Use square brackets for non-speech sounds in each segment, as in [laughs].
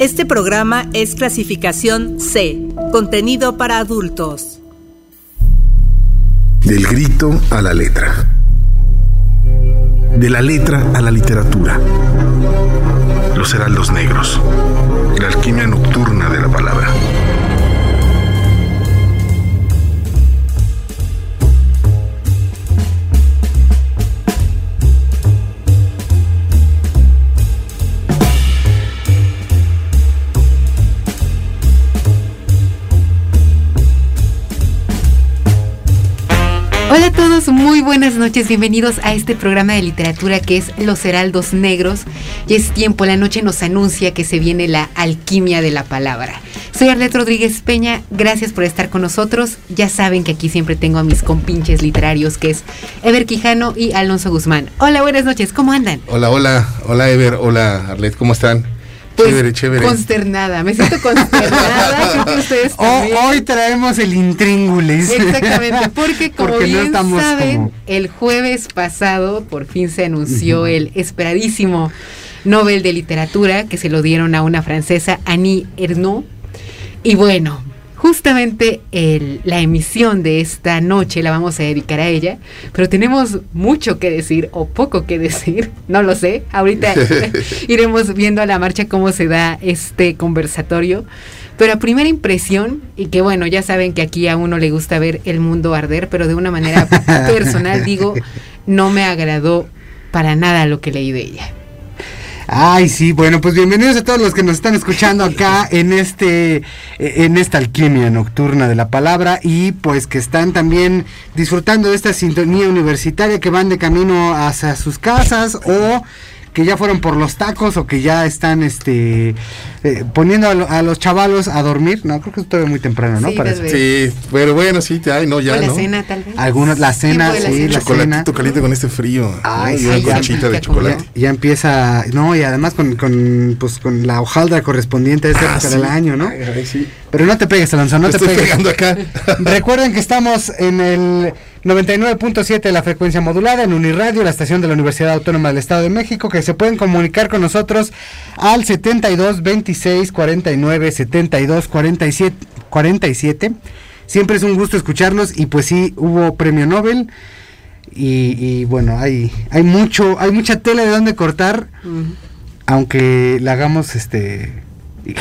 Este programa es clasificación C, contenido para adultos. Del grito a la letra. De la letra a la literatura. Los heraldos negros. La alquimia nocturna de la palabra. Hola a todos, muy buenas noches, bienvenidos a este programa de literatura que es Los Heraldos Negros. Y es tiempo, la noche nos anuncia que se viene la alquimia de la palabra. Soy Arlette Rodríguez Peña, gracias por estar con nosotros. Ya saben que aquí siempre tengo a mis compinches literarios que es Ever Quijano y Alonso Guzmán. Hola, buenas noches, ¿cómo andan? Hola, hola, hola Ever, hola Arlette, ¿cómo están? Pues, chévere, chévere. Consternada, me siento consternada. Que ustedes [laughs] oh, hoy traemos el intríngulis. Exactamente, porque [laughs] como bien saben, el jueves pasado por fin se anunció el esperadísimo Nobel de Literatura que se lo dieron a una francesa, Annie Ernaux. Y bueno, justamente el, la emisión de esta noche la vamos a dedicar a ella, pero tenemos mucho que decir o poco que decir, [laughs] no lo sé. Ahorita [laughs] iremos viendo a la marcha cómo se da este conversatorio. Pero a primera impresión, y que bueno, ya saben que aquí a uno le gusta ver el mundo arder, pero de una manera [laughs] personal digo, no me agradó para nada lo que leí de ella. Ay, sí, bueno, pues bienvenidos a todos los que nos están escuchando acá en este en esta alquimia nocturna de la palabra y pues que están también disfrutando de esta sintonía universitaria que van de camino hacia sus casas o que ya fueron por los tacos o que ya están este eh, poniendo a, los chavalos a dormir. No, creo que es todavía muy temprano, ¿no? Sí, sí pero bueno, sí, ay, no, ya, o la ¿no? cena, tal vez. Algunos, la cena, sí, la, cena. la Chocolatito caliente con este frío. Ay, sí, ya, conchita de chocolate. Ya, empieza, no, y además con, con, pues, con la hojaldra correspondiente a esta Ah, época sí. del año, ¿no? Ay, ay, sí. Pero no te pegues, Alonso, no Me te estoy pegues. pegando acá. [laughs] Recuerden que estamos en el 99.7 de la frecuencia modulada en Uniradio, la estación de la Universidad Autónoma del Estado de México, que se pueden comunicar con nosotros al 72 26 49 72 47 47. Siempre es un gusto escucharnos y pues sí hubo premio Nobel y, y bueno hay hay mucho hay mucha tela de donde cortar, aunque la hagamos este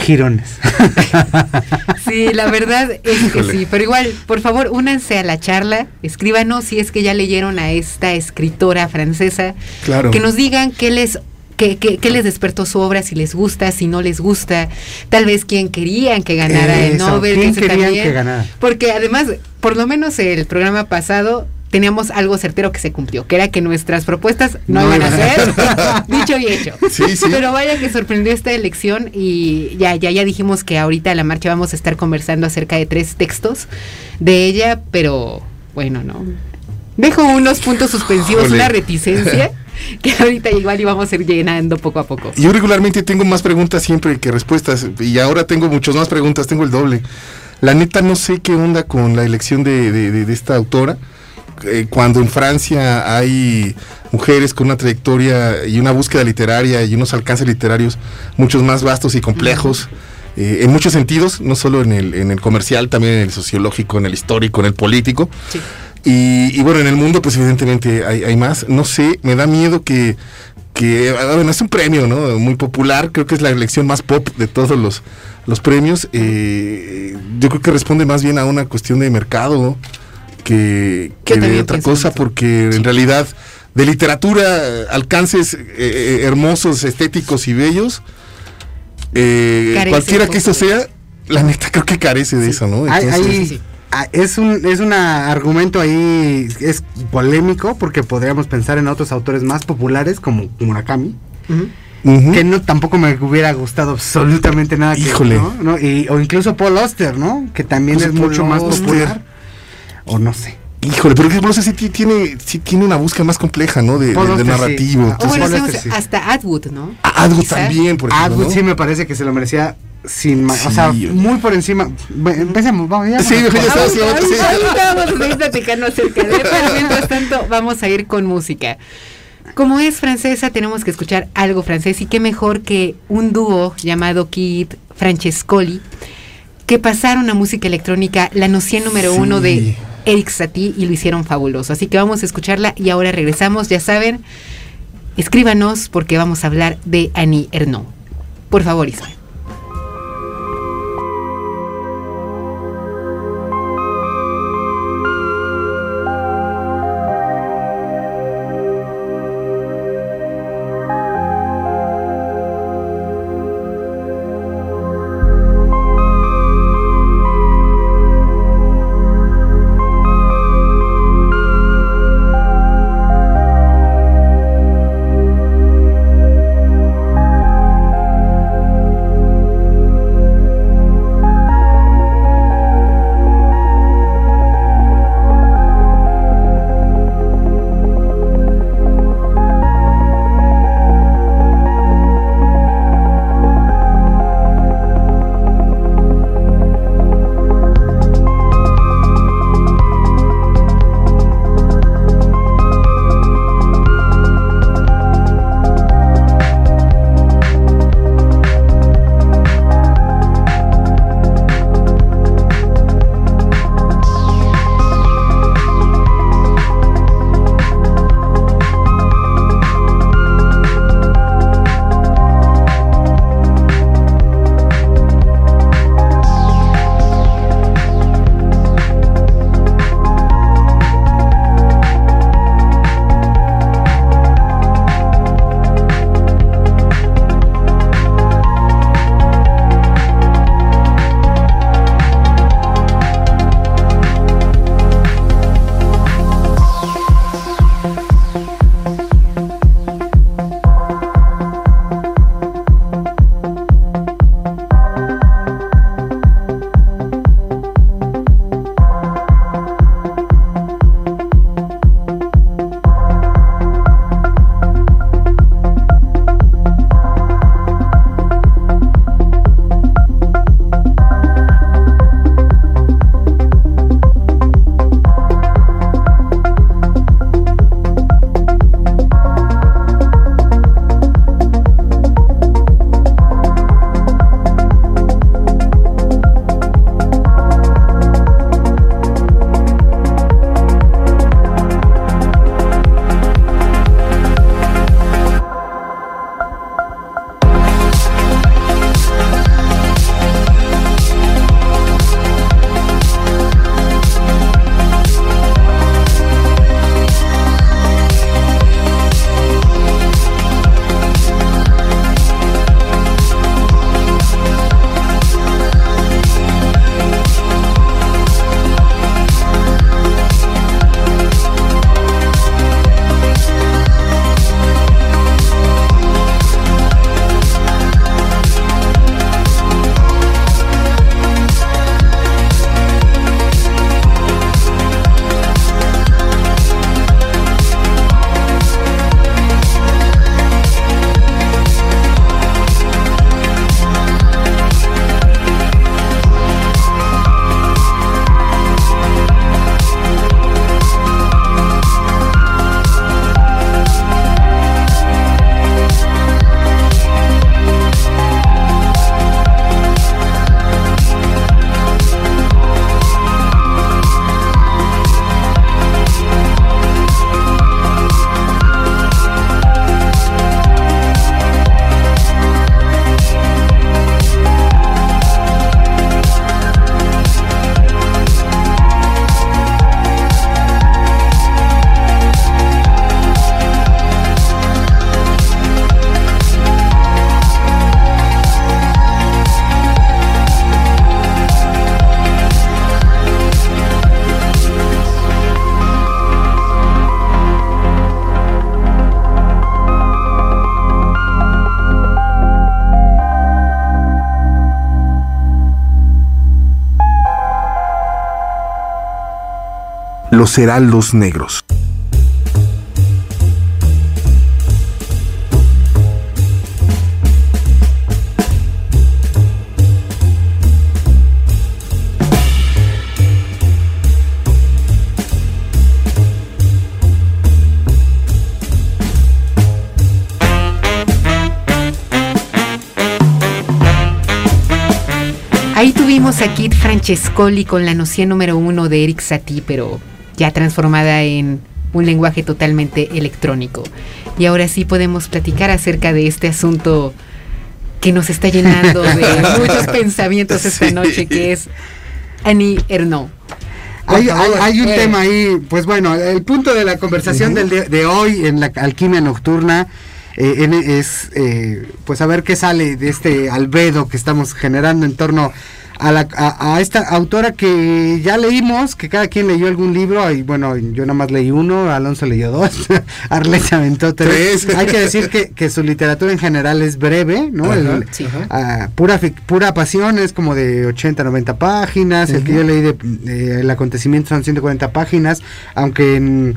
girones. [laughs] Sí, la verdad es que sí, pero igual, por favor, únanse a la charla, escríbanos si es que ya leyeron a esta escritora francesa, Claro. que nos digan qué les qué, qué- qué les despertó su obra, si les gusta, si no les gusta, tal vez quién querían que ganara el Nobel, ¿quién querían también, que ganara? porque además, por lo menos el programa pasado teníamos algo certero que se cumplió, que era que nuestras propuestas no, No iban a ser [laughs] dicho y hecho. Sí, sí. Pero vaya que sorprendió esta elección y ya, ya, ya dijimos que ahorita a la marcha vamos a estar conversando acerca de tres textos de ella, pero bueno, no. Dejo unos puntos suspensivos, una reticencia [laughs] que ahorita igual íbamos a ir llenando poco a poco. Yo regularmente tengo más preguntas siempre que respuestas y ahora tengo muchas más preguntas, tengo el doble. La neta no sé qué onda con la elección de, de- de- de esta autora. Eh, cuando en Francia hay mujeres con una trayectoria y una búsqueda literaria y unos alcances literarios muchos más vastos y complejos, eh, en muchos sentidos, no solo en el, en el comercial, también en el sociológico, en el histórico, en el político. Sí. Y, y bueno, en el mundo, pues evidentemente hay, hay más. No sé, me da miedo que, que, ah, bueno, es un premio, ¿no? Muy popular, creo que es la elección más pop de todos los, los premios. Eh, yo creo que responde más bien a una cuestión de mercado que, que de otra cosa, eso. porque en realidad de literatura, alcances eh, eh, hermosos, estéticos y bellos, eh, cualquiera que de- sea, la neta creo que carece de eso, ¿no? Entonces- hay- Sí, sí, sí. es un es un argumento ahí es polémico porque podríamos pensar en otros autores más populares como Murakami que no tampoco me hubiera gustado absolutamente nada que- Híjole. ¿no? ¿no? Y- o incluso Paul Auster no que también Pues es mucho Paul más popular o no sé Híjole, pero que sí, ti- tiene, sí tiene una búsqueda más compleja, ¿no? De, de- de Auster, sí. narrativo. Ah, O Entonces, bueno, hacemos Auster, sí. hasta Atwood, ¿no? Ah, algo Quizá. también, por ejemplo. Atwood ¿no? sí me parece que se lo merecía sin más o sea muy por encima empecemos vamos ya Sí, vamos. ya Ahorita, sí. ahorita vamos a seguir platicando acerca de pero mientras tanto vamos a ir con música. Como es francesa, tenemos que escuchar algo francés y qué mejor que un dúo llamado Kid Francescoli que pasaron a música electrónica la noción número uno de Eric Satie y lo hicieron fabuloso. Así que vamos a escucharla y ahora regresamos. Ya saben, escríbanos porque vamos a hablar de Annie Ernaux. Por favor, serán los negros. Ahí tuvimos a Kid Francescoli con la noción número uno de Eric Satie, pero ya transformada en un lenguaje totalmente electrónico. Y ahora sí podemos platicar acerca de este asunto que nos está llenando de [laughs] muchos pensamientos esta noche, que es Annie Ernaux. Hay, un tema ahí, pues bueno, el punto de la conversación del de, hoy en la alquimia nocturna eh, es eh, pues a ver qué sale de este albedo que estamos generando en torno a, la, a, esta autora que ya leímos, que cada quien leyó algún libro, y bueno, yo nada más leí uno, Alonso leyó dos, [laughs] Arles aventó tres. Hay que decir que, que, su literatura en general es breve, ¿no? Ah, pura, pura pasión es como de 80, 90 páginas, el que yo leí de, El acontecimiento son 140 páginas, aunque en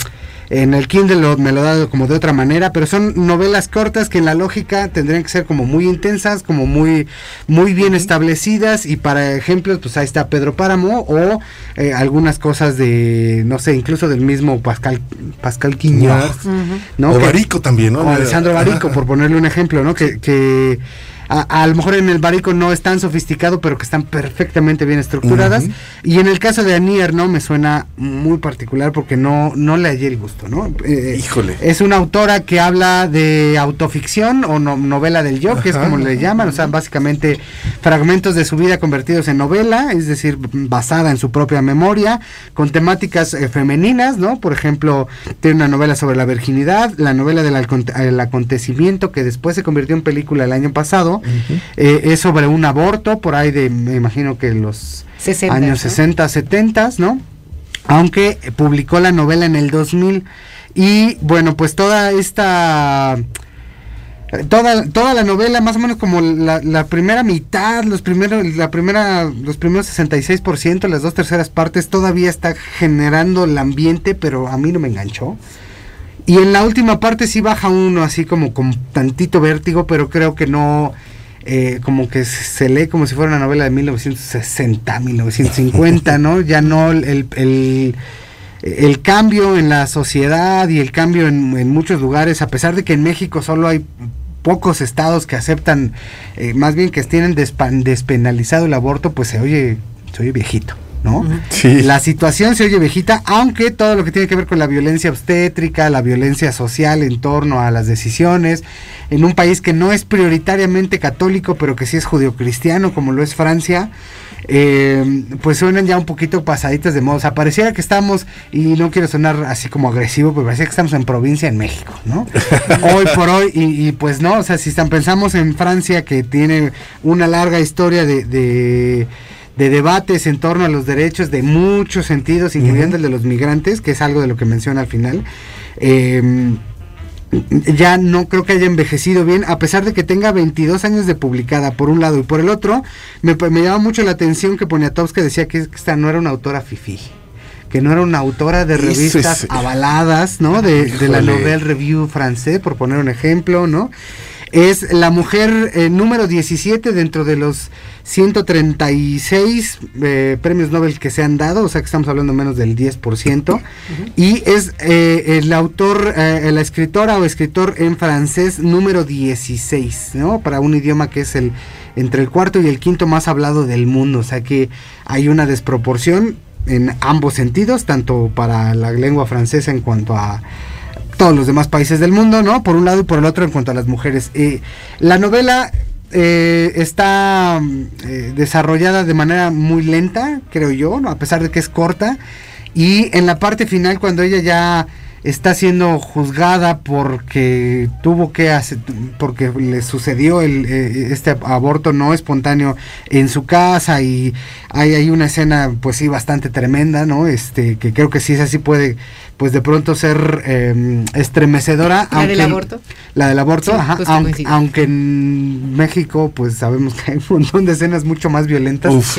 en el Kindle me lo ha dado como de otra manera, pero son novelas cortas que en la lógica tendrían que ser como muy intensas, como muy, muy bien establecidas. Y para ejemplos, pues ahí está Pedro Páramo o eh, algunas cosas de, no sé, incluso del mismo Pascal, Pascal Quiñones. ¿no? O Barico también, ¿no? O Alessandro Barico, por ponerle un ejemplo, ¿no? Que, que a, lo mejor en el barico no es tan sofisticado, pero que están perfectamente bien estructuradas. Y en el caso de Anier, ¿no? Me suena muy particular porque no, no le hallé el gusto, ¿no? Eh, Híjole. Es una autora que habla de autoficción o novela del yo, que es como le llaman, o sea, básicamente fragmentos de su vida convertidos en novela, es decir, basada en su propia memoria, con temáticas eh, femeninas, ¿no? Por ejemplo, tiene una novela sobre la virginidad, la novela del acontecimiento que después se convirtió en película el año pasado, eh, es sobre un aborto, por ahí de, me imagino que los años 60, 70, ¿no? Aunque publicó la novela en el 2000. Y bueno, pues toda esta... Toda, toda la novela, más o menos como la, primera mitad, los primeros, la primera, los primeros 66%, las dos terceras partes, todavía está generando el ambiente, pero a mí no me enganchó. Y en la última parte sí baja uno así como con tantito vértigo, pero creo que no, eh, como que se lee como si fuera una novela de 1960, 1950, ¿no? [laughs] Ya no el, el, el cambio en la sociedad y el cambio en, en, muchos lugares, a pesar de que en México solo hay pocos estados que aceptan, eh, más bien que tienen despenalizado el aborto, pues se oye, se oye viejito. ¿No? La situación se oye viejita, aunque todo lo que tiene que ver con la violencia obstétrica, la violencia social en torno a las decisiones, en un país que no es prioritariamente católico, pero que sí es judio-cristiano, como lo es Francia, eh, pues suenan ya un poquito pasaditas de modo. O sea, pareciera que estamos, y no quiero sonar así como agresivo, pero pareciera que estamos en provincia en México, ¿no? [laughs] hoy por hoy, y, pues no, o sea, si están, pensamos en Francia que tiene una larga historia de de debates en torno a los derechos de muchos sentidos, incluyendo el de los migrantes, que es algo de lo que menciona al final. Em, ya no creo que haya envejecido bien, a pesar de que tenga 22 años de publicada, por un lado, y por el otro, me, me llama mucho la atención que Poniatowska decía que esta no era una autora fifi que no era una autora de revistas avaladas, ¿no? De, de la Nouvelle Review francés, por poner un ejemplo, ¿no? Es la mujer eh, número 17 dentro de los 136 eh, premios Nobel que se han dado, o sea que estamos hablando menos del 10%, y es eh, el autor, la escritora o escritor en francés número 16, ¿no? Para un idioma que es el entre el cuarto y el quinto más hablado del mundo, o sea que hay una desproporción en ambos sentidos, tanto para la lengua francesa en cuanto a todos los demás países del mundo, ¿no? Por un lado y por el otro en cuanto a las mujeres. Eh, la novela eh, está eh, desarrollada de manera muy lenta, creo yo, ¿no? a pesar de que es corta. Y en la parte final, cuando ella ya está siendo juzgada porque tuvo que hacer, porque le sucedió el, este aborto no espontáneo en su casa y hay, hay una escena pues sí bastante tremenda, ¿no? Este, que creo que sí es así puede pues de pronto ser em, estremecedora. ¿La del aborto? La del aborto, ajá, aunque, en México pues sabemos que hay un montón de escenas mucho más violentas.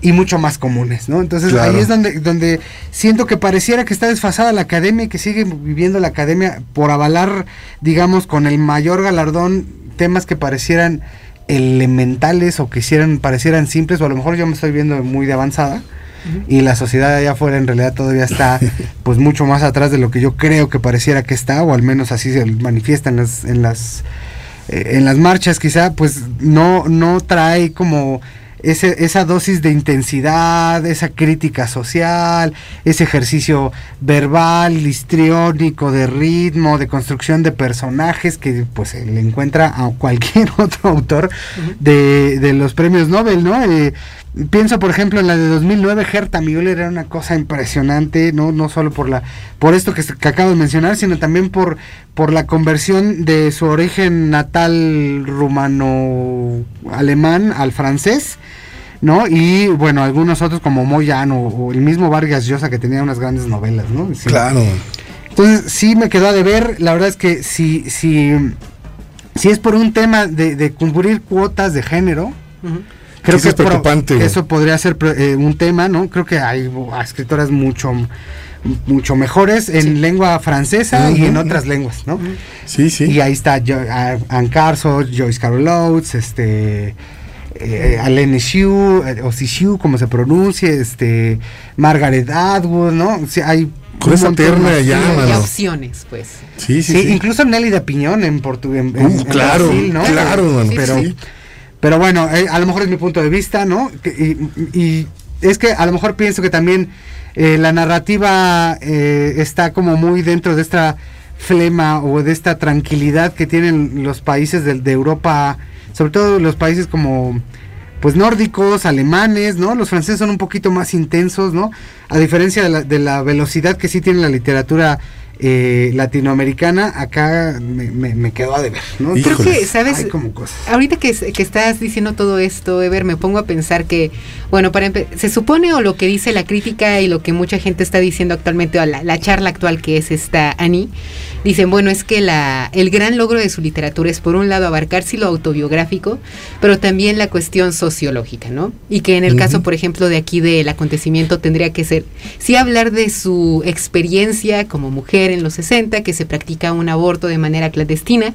Y mucho más comunes, ¿no? Entonces ahí es donde, donde siento que pareciera que está desfasada la academia y que sigue viviendo la academia por avalar, digamos, con el mayor galardón temas que parecieran elementales o que hicieran, parecieran simples, o a lo mejor yo me estoy viendo muy de avanzada y la sociedad allá afuera en realidad todavía está [laughs] pues mucho más atrás de lo que yo creo que pareciera que está o al menos así se manifiesta en las en las eh, en las marchas quizá pues no no trae como esa dosis de intensidad, esa crítica social, ese ejercicio verbal, histriónico, de ritmo, de construcción de personajes que pues se le encuentra a cualquier [laughs] otro autor de, de, los premios Nobel, ¿no? Eh, pienso por ejemplo en la de 2009 Herta Müller era una cosa impresionante no no solo por la por esto que, que, acabo de mencionar sino también por por la conversión de su origen natal rumano alemán al francés ¿no? Y bueno, algunos otros como Moyan o, el mismo Vargas Llosa que tenía unas grandes novelas, ¿no? Claro. Entonces sí me quedó a deber, la verdad es que si, si, si es por un tema de, de cumplir cuotas de género, creo que, es preocupante. eso podría ser eh, un tema, ¿no? Creo que hay escritoras mucho mucho mejores en lengua francesa y en otras lenguas, ¿no? Sí, sí. Y ahí está Anne Carson, Joyce Carol Oates, este eh, Alene Xiu, eh, o Xiu, como se pronuncia, este, Margaret Atwood, ¿no? O hay con esa terna ya, Hay opciones, pues. Sí, sí, sí, Incluso Nelly de Piñón en portugués. Uh, claro, ¿no? claro, pero, pero bueno, eh, a lo mejor es mi punto de vista, ¿no? Y, y es que a lo mejor pienso que también eh, la narrativa eh, está como muy dentro de esta flema o de esta tranquilidad que tienen los países de, de Europa sobre todo los países como pues nórdicos, alemanes, ¿no? Los franceses son un poquito más intensos, ¿no? A diferencia de la, de la velocidad que sí tiene la literatura eh, latinoamericana, acá me, me, quedó a deber, ¿no? Creo que, ¿sabes? Ahorita que, que, estás diciendo todo esto, Ever, me pongo a pensar que, bueno, para se supone o lo que dice la crítica y lo que mucha gente está diciendo actualmente, o la, la charla actual que es esta Annie, dicen, bueno, es que la, el gran logro de su literatura es por un lado abarcar sí lo autobiográfico, pero también la cuestión sociológica, ¿no? Y que en el caso, por ejemplo, de aquí del acontecimiento tendría que ser, sí hablar de su experiencia como mujer, en los 60 que se practica un aborto de manera clandestina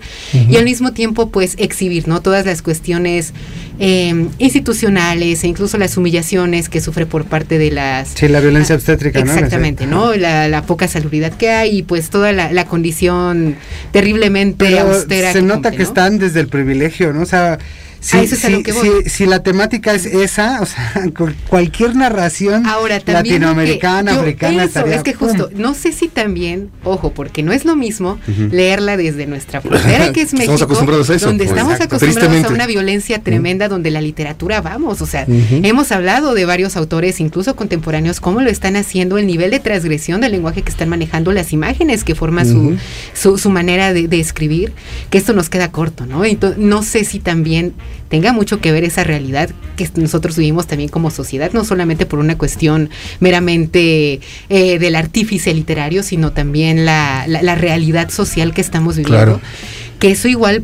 y al mismo tiempo pues exhibir no todas las cuestiones em, institucionales e incluso las humillaciones que sufre por parte de las sí la violencia obstétrica exactamente no, La, poca salubridad que hay y pues toda la, condición terriblemente austera se nota que están desde el privilegio no o sea si, la temática es esa, o sea, [laughs] cualquier narración latinoamericana, africana, es que justo, no sé si también, ojo, porque no es lo mismo leerla desde nuestra frontera, que es [laughs] México, donde estamos acostumbrados a una violencia tremenda, donde la literatura, vamos, o sea, hemos hablado de varios autores, incluso contemporáneos, cómo lo están haciendo, el nivel de transgresión del lenguaje que están manejando, las imágenes que forma su, su, manera de, de, escribir, que esto nos queda corto, ¿no? Entonces, no sé si también tenga mucho que ver esa realidad que nosotros vivimos también como sociedad, no solamente por una cuestión meramente eh, del artífice literario, sino también la, la, realidad social que estamos viviendo. Que eso igual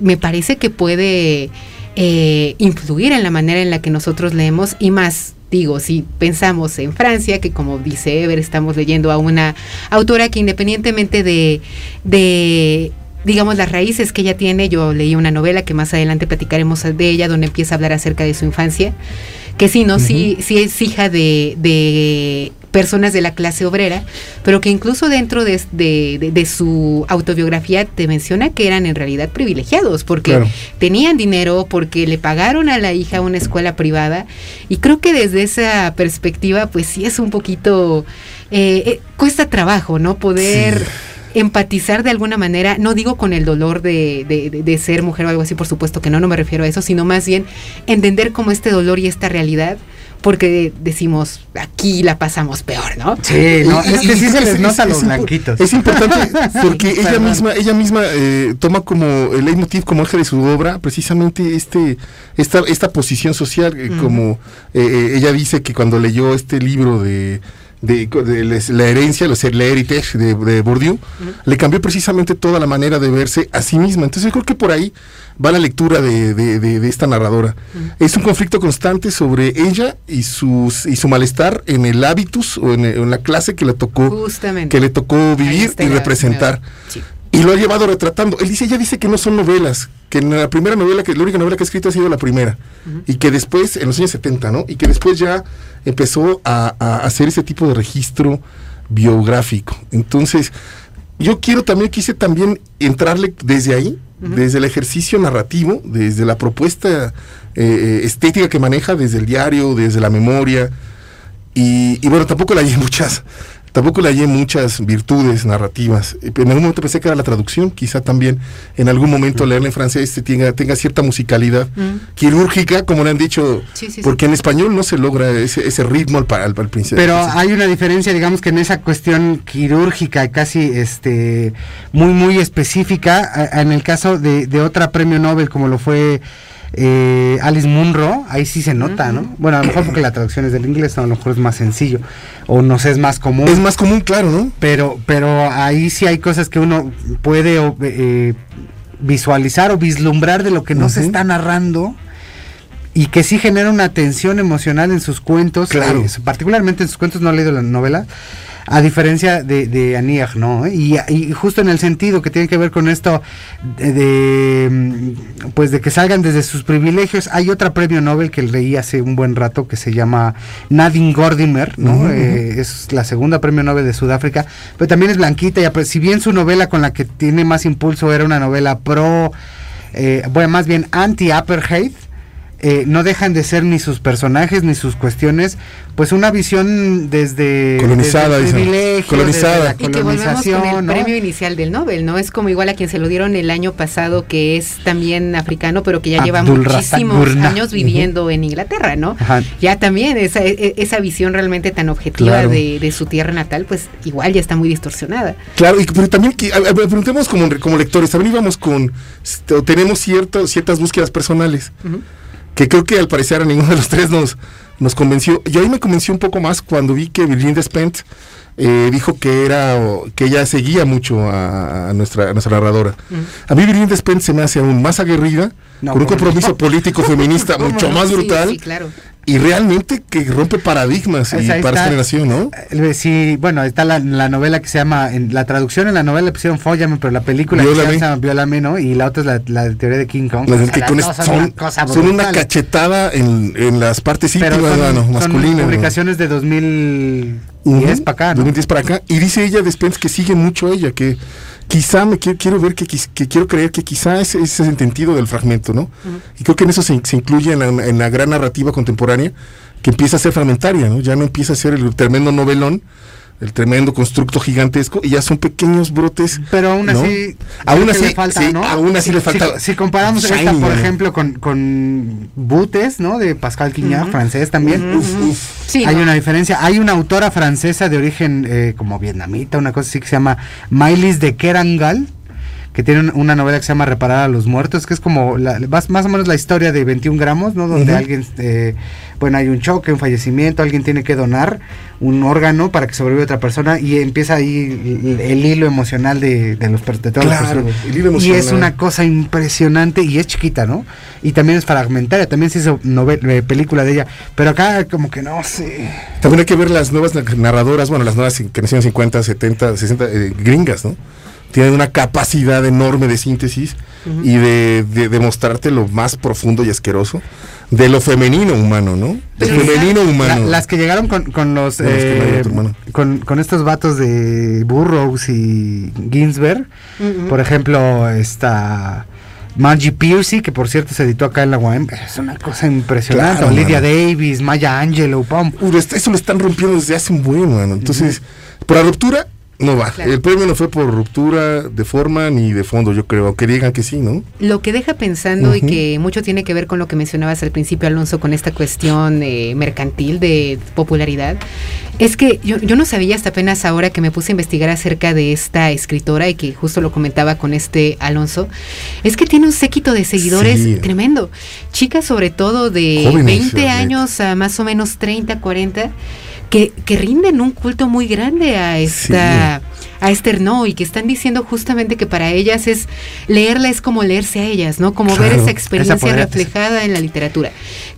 me parece que puede eh, influir en la manera en la que nosotros leemos y más digo, si pensamos en Francia, que como dice Ever, estamos leyendo a una autora que independientemente de, de digamos, las raíces que ella tiene. Yo leí una novela que más adelante platicaremos de ella, donde empieza a hablar acerca de su infancia. Que sí, ¿no? Sí, sí es hija de, de personas de la clase obrera, pero que incluso dentro de, de, su autobiografía te menciona que eran en realidad privilegiados, porque tenían dinero, porque le pagaron a la hija una escuela privada, y creo que desde esa perspectiva, pues sí es un poquito, eh, eh, cuesta trabajo, ¿no? Poder empatizar de alguna manera, no digo con el dolor de, de, ser mujer o algo así, por supuesto que no, no me refiero a eso, sino más bien entender cómo este dolor y esta realidad porque decimos aquí la pasamos peor, ¿no? Sí, no, es que sí se les nota los blanquitos. Es importante [laughs] porque ella misma, ella misma eh, toma como el leitmotiv como eje de su obra precisamente este, esta, esta posición social, eh, como eh, ella dice que cuando leyó este libro de de, la herencia, la heritage de, de Bourdieu, le cambió precisamente toda la manera de verse a sí misma. Entonces yo creo que por ahí va la lectura de, esta narradora. Es un conflicto constante sobre ella y, sus, y su malestar en el hábitus o en, la clase que le tocó, que le tocó vivir y representar. Y lo ha llevado retratando. Él dice, ella dice que no son novelas, que en la primera novela, que la única novela que ha escrito ha sido la primera, y que después, en los años 70, ¿no? Y que después ya empezó a, hacer ese tipo de registro biográfico. Entonces, yo quiero también, quise también entrarle desde ahí desde el ejercicio narrativo, desde la propuesta eh, estética que maneja, desde el diario, desde la memoria. Y, y bueno, tampoco la hay muchas Tampoco le hallé muchas virtudes narrativas. En algún momento pensé que era la traducción, quizá también en algún momento leerla en francés tenga, tenga cierta musicalidad mm. quirúrgica, como le han dicho, porque en español no se logra ese, ritmo al, al, principio. Pero hay una diferencia, digamos que en esa cuestión quirúrgica, casi este muy, muy específica, en el caso de, de otra premio Nobel como lo fue eh, Alice Munro, ahí sí se nota, ¿no? Bueno, a lo mejor porque la traducción es del inglés, a lo mejor es más sencillo, o no sé, es más común. Es más común, claro, ¿no? Pero, pero ahí sí hay cosas que uno puede eh, visualizar o vislumbrar de lo que no se está narrando y que sí genera una tensión emocional en sus cuentos, claro. Eh, particularmente en sus cuentos, no he leído la novela, a diferencia de, de ¿no? Y, justo en el sentido que tiene que ver con esto de, mm, pues de que salgan desde sus privilegios, hay otra premio Nobel que leí hace un buen rato que se llama Nadine Gordimer, ¿no? Eh, es la segunda premio Nobel de Sudáfrica, pero también es blanquita, y si bien su novela con la que tiene más impulso era una novela pro, eh, bueno, más bien anti-apartheid, eh, no dejan de ser ni sus personajes ni sus cuestiones, pues una visión desde colonizada, colonizada, y que volvemos con el premio inicial del Nobel, ¿no? Es como igual a quien se lo dieron el año pasado, que es también africano, pero que ya lleva muchísimos años viviendo en Inglaterra, ¿no? Ya también esa, e, e, esa visión realmente tan objetiva de, su tierra natal, pues igual ya está muy distorsionada. Claro, y, pero también que, preguntemos como, como lectores, también íbamos con, tenemos cierto, ciertas búsquedas personales que creo que al parecer a ninguno de los tres nos, nos convenció. Y ahí me convenció un poco más cuando vi que Virginia Spent eh, dijo que era que ella seguía mucho a, nuestra, nuestra narradora. Mm. A mí Virginia Spent se me hace aún más aguerrida, con un compromiso político [laughs] feminista mucho más brutal. Sí, claro y realmente que rompe paradigmas y para generación, ¿no? Eh, sí, bueno, está la, novela que se llama, en la traducción en la novela le pusieron Fóllame, pero la película se llama Violame, ¿no? Y la otra es la, la teoría de King Kong. Las que con son, son, una cachetada en, en las partes íntimas, son, masculinas. publicaciones de 2010 para acá, ¿no? 2010 para acá. Y dice ella después que sigue mucho ella, que quizá me quiero, ver que, quiero creer que quizá ese es el sentido del fragmento, ¿no? Y creo que en eso se, incluye en la, gran narrativa contemporánea que empieza a ser fragmentaria, ¿no? Ya no empieza a ser el tremendo novelón, el tremendo constructo gigantesco y ya son pequeños brotes. Pero aún así, aún así, le falta, ¿no? Aún así le falta. Si, comparamos esta, por ejemplo, con, con Butes, ¿no? De Pascal Quignard, francés también. hay una diferencia. Hay una autora francesa de origen eh, como vietnamita, una cosa así que se llama Mailis de Kerangal que tiene una novela que se llama Reparar a los Muertos, que es como la, más, más, o menos la historia de 21 gramos, ¿no? Donde alguien, eh, bueno, hay un choque, un fallecimiento, alguien tiene que donar un órgano para que sobreviva otra persona y empieza ahí el, hilo emocional de, los de todas Y es una cosa impresionante y es chiquita, ¿no? Y también es fragmentaria, también se hizo novela, eh, película de ella, pero acá como que no sé. También hay que ver las nuevas narradoras, bueno, las nuevas que nacieron 50, 70, 60, gringas, ¿no? Tienen una capacidad enorme de síntesis y de, demostrarte lo más profundo y asqueroso de lo femenino humano, ¿no? De femenino humano. las que llegaron con, los, eh, con, estos vatos de Burroughs y Ginsberg, por ejemplo, esta Margie Piercy, que por cierto se editó acá en la UAM, es una cosa impresionante. Olivia Davis, Maya Angelou, pum. eso lo están rompiendo desde hace un buen, mano. Entonces, por la ruptura, no va. El premio no fue por ruptura de forma ni de fondo, yo creo, aunque digan que sí, ¿no? Lo que deja pensando y que mucho tiene que ver con lo que mencionabas al principio, Alonso, con esta cuestión eh, mercantil de popularidad, es que yo, no sabía hasta apenas ahora que me puse a investigar acerca de esta escritora y que justo lo comentaba con este Alonso, es que tiene un séquito de seguidores tremendo. Chicas sobre todo de 20 años a más o menos 30, 40 que, que rinden un culto muy grande a esta a Esther no y que están diciendo justamente que para ellas es leerla es como leerse a ellas, ¿no? Como ver esa experiencia reflejada en la literatura.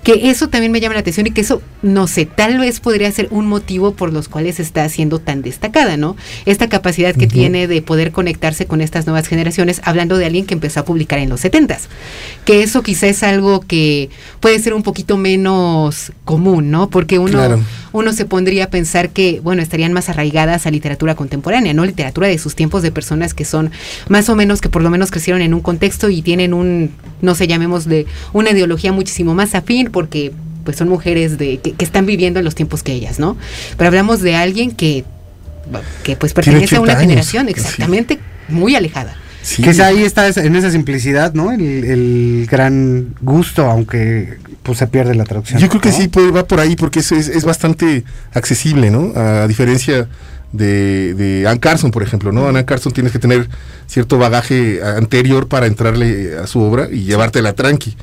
Que eso también me llama la atención y que eso, no sé, tal vez podría ser un motivo por los cuales está siendo tan destacada, ¿no? Esta capacidad que tiene de poder conectarse con estas nuevas generaciones, hablando de alguien que empezó a publicar en los setentas. Que eso quizá es algo que puede ser un poquito menos común, ¿no? Porque uno, uno se pondría a pensar que, bueno, estarían más arraigadas a literatura contemporánea, ¿no? Literatura de sus tiempos de personas que son más o menos, que por lo menos crecieron en un contexto y tienen un, no sé, llamemos de una ideología muchísimo más afín porque pues son mujeres de que, están viviendo en los tiempos que ellas, ¿no? Pero hablamos de alguien que, que pues pertenece a una generación exactamente muy alejada. Que ahí está en esa simplicidad, ¿no? El, gran gusto, aunque pues se pierde la traducción. Yo creo que sí va por ahí porque es, es, bastante accesible, ¿no? A diferencia de, de Ann Carson, por ejemplo, ¿no? Ann Carson tienes que tener cierto bagaje anterior para entrarle a su obra y llevártela tranqui.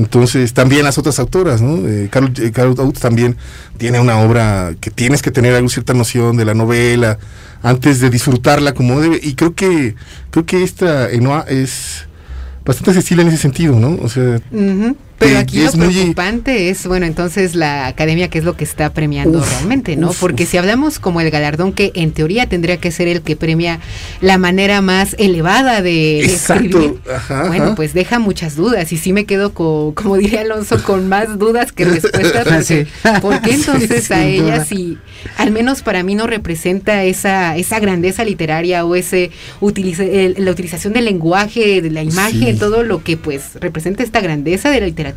Entonces, también las otras autoras, ¿no? Eh, Carol, eh, también tiene una obra que tienes que tener alguna cierta noción de la novela antes de disfrutarla como debe. Y creo que, creo que esta Enoa es bastante accesible en ese sentido, ¿no? O sea, pero aquí lo preocupante es, bueno, entonces la academia, ¿qué es lo que está premiando realmente, no? Porque si hablamos como el galardón que en teoría tendría que ser el que premia la manera más elevada de escribir, bueno, pues deja muchas dudas y sí me quedo con, como diría Alonso, con más dudas que respuestas. [laughs] ¿Por qué [laughs] entonces a ella si al menos para mí no representa esa, esa grandeza literaria o ese la utilización del lenguaje, de la imagen, todo lo que pues representa esta grandeza de la literatura?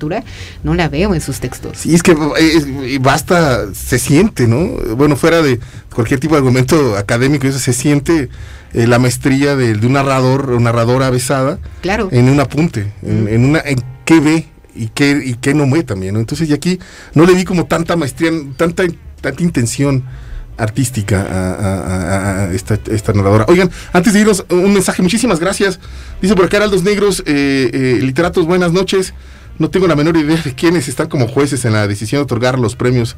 No la veo en sus textos. Sí, es que eh, basta, se siente, ¿no? Bueno, fuera de cualquier tipo de argumento académico, eso se siente eh, la maestría de, un narrador o narradora besada claro. en un apunte, en, una, en qué ve y qué, y qué no ve también, ¿no? Entonces, y aquí no le vi como tanta maestría, tanta, tanta intención artística a, esta, esta, narradora. Oigan, antes de irnos, un mensaje, muchísimas gracias. Dice por acá Heraldos Negros, eh, literatos, buenas noches. No tengo la menor idea de quiénes están como jueces en la decisión de otorgar los premios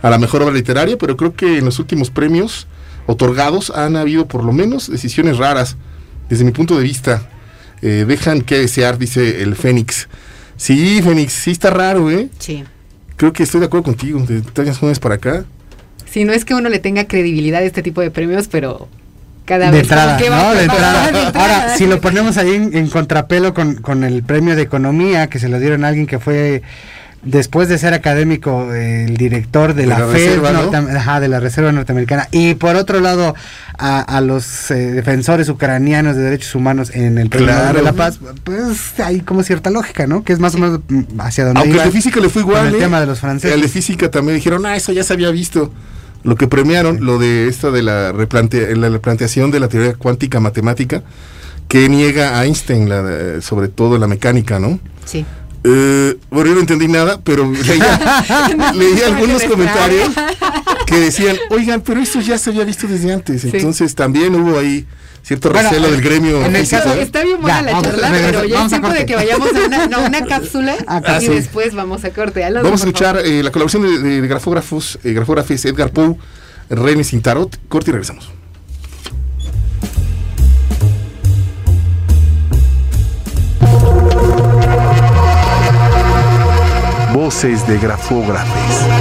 a la mejor obra literaria, pero creo que en los últimos premios otorgados han habido por lo menos decisiones raras, desde mi punto de vista. Eh, dejan que desear, dice el Fénix. Sí, Fénix, sí está raro, ¿eh? Sí. Creo que estoy de acuerdo contigo. De años jóvenes para acá. Sí, no es que uno le tenga credibilidad a este tipo de premios, pero cada de Entrada, ¿no? [laughs] de entrada. Ahora, si lo ponemos ahí en, contrapelo con, con, el premio de economía que se lo dieron a alguien que fue después de ser académico el director de, la, FED de la Reserva Norteamericana. Y por otro lado a, los eh, defensores ucranianos de derechos humanos en el premio de la paz pues hay como cierta lógica no que es más o menos mm, hacia donde aunque el de física le fue igual el ¿eh? tema de los franceses el de física también dijeron ah eso ya se había visto lo que premiaron, lo de esta de la, replantea, la replanteación de la teoría cuántica matemática, que niega a Einstein, la, sobre todo la mecánica, ¿no? Sí. Eh, bueno, yo no entendí nada, pero [laughs] leía, algunos comentarios que decían, oigan, pero esto ya se había visto desde antes. Entonces también hubo ahí cierto recelo del gremio. está bien buena la charla, pero ya es tiempo de que vayamos a una, cápsula ah, y después vamos a corte. vamos a escuchar eh, la colaboración de, grafógrafos, eh, grafógrafes Edgar Poe, René Sintarot. Corte y regresamos. Voces de grafógrafes.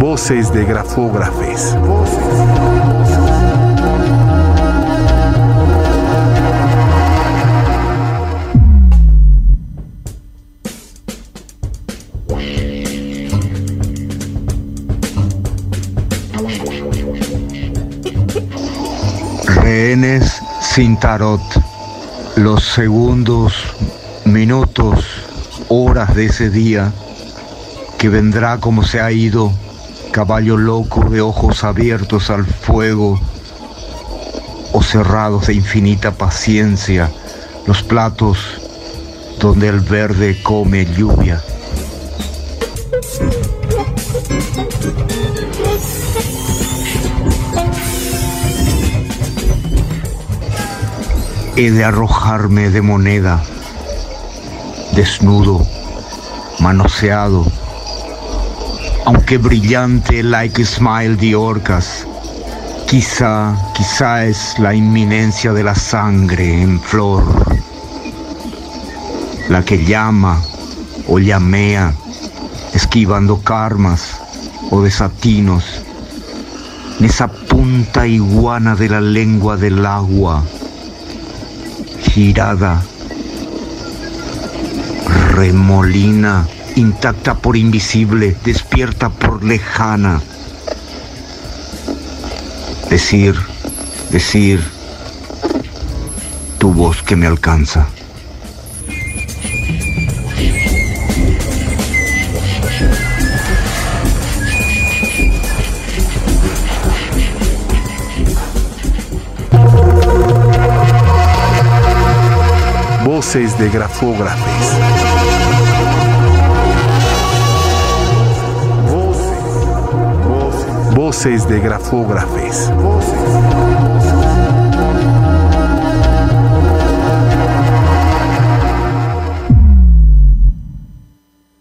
Voces de grafógrafes. Rehenes sin tarot. Los segundos, minutos, horas de ese día que vendrá como se ha ido caballo loco de ojos abiertos al fuego o cerrados de infinita paciencia, los platos donde el verde come lluvia. He de arrojarme de moneda, desnudo, manoseado, aunque brillante like smile de orcas. Quizá, quizá es la inminencia de la sangre en flor, la que llama o llamea, esquivando karmas o desatinos, en esa punta iguana de la lengua del agua, girada, remolina, intacta por invisible, despierta por lejana. Decir, decir, tu voz que me alcanza. Voces de grafógrafes. Voces de grafógrafes.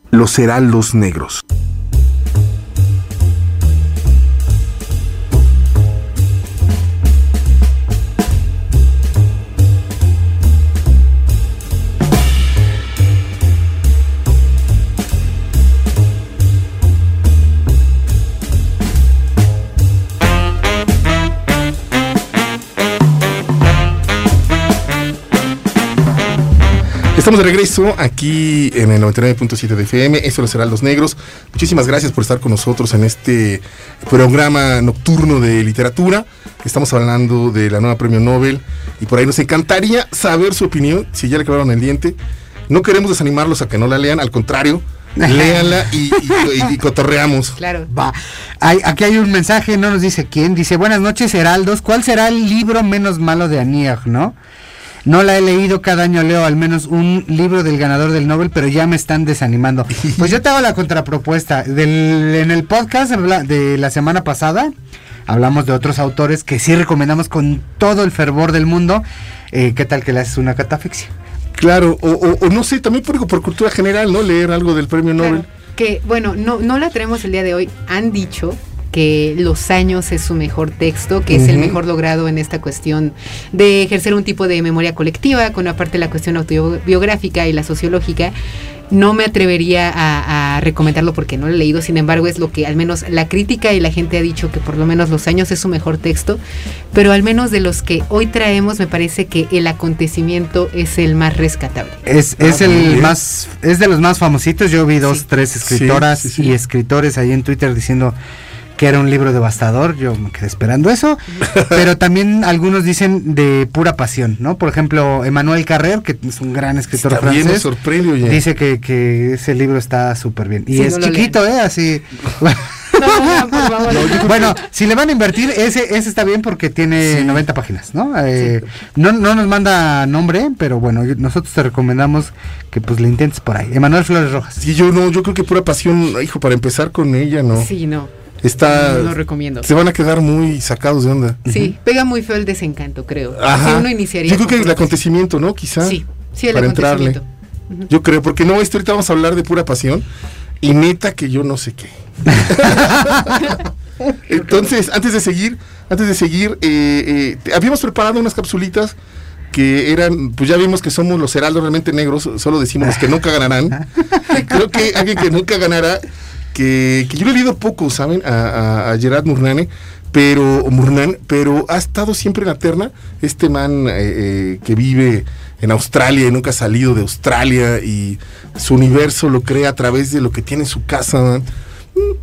Los heraldos negros. Estamos de regreso aquí en el 99.7 de FM, eso lo será Los Negros. Muchísimas gracias por estar con nosotros en este programa nocturno de literatura. Estamos hablando de la nueva premio Nobel y por ahí nos encantaría saber su opinión, si ya le acabaron el diente. No queremos desanimarlos a que no la lean, al contrario, [laughs] léanla y, y, cotorreamos. Claro. Va. Hay, aquí hay un mensaje, no nos dice quién. Dice, buenas noches, Heraldos. ¿Cuál será el libro menos malo de Aniag, no? No la he leído, cada año leo al menos un libro del ganador del Nobel, pero ya me están desanimando. [laughs] Pues yo te hago la contrapropuesta. Del, en el podcast de la semana pasada hablamos de otros autores que sí recomendamos con todo el fervor del mundo. Eh, ¿Qué tal que le haces una catafixia? Claro, o, no sé, también por, por, cultura general, ¿no? Leer algo del premio Nobel. que, bueno, no, no la tenemos el día de hoy. Han dicho que Los años es su mejor texto, que es el mejor logrado en esta cuestión de ejercer un tipo de memoria colectiva, con aparte la cuestión autobiográfica y la sociológica. No me atrevería a, recomendarlo porque no lo he leído, sin embargo es lo que al menos la crítica y la gente ha dicho que por lo menos Los años es su mejor texto, pero al menos de los que hoy traemos me parece que el acontecimiento es el más rescatable. Es, es ah, el más, es de los más famositos, yo vi dos, tres escritoras y escritores ahí en Twitter diciendo que era un libro devastador, yo me quedé esperando eso, [laughs] pero también algunos dicen de pura pasión, ¿no? Por ejemplo, Emmanuel Carrer, que es un gran escritor está francés, bien, dice que, que, ese libro está súper bien. Y es chiquito, ¿eh? Así... [laughs] bueno, si le van a invertir, ese, ese está bien porque tiene 90 páginas, ¿no? Eh, ¿no? No nos manda nombre, pero bueno, nosotros te recomendamos que pues le intentes por ahí. Emanuel Flores Rojas. Sí, yo no, yo creo que pura pasión, hijo, para empezar con ella, ¿no? Sí, no. Está, no lo recomiendo. Se van a quedar muy sacados de onda. Sí, pega muy feo el desencanto, creo. Ajá. uno iniciaría. Yo creo que el acontecimiento, ¿no? Quizá. Sí, sí, el para entrarle. Yo creo, porque no, esto ahorita vamos a hablar de pura pasión. Y neta que yo no sé qué. [laughs] Entonces, antes de seguir, antes de seguir, eh, eh, habíamos preparado unas capsulitas que eran, pues ya vimos que somos los heraldos realmente negros, solo decimos los que nunca ganarán. [laughs] Creo que alguien que nunca ganará que, yo le he leído poco, ¿saben? A, Gerard Murnane, pero, Murnan, pero ha estado siempre en la terna. Este man eh, eh, que vive en Australia y nunca ha salido de Australia y su universo lo crea a través de lo que tiene en su casa.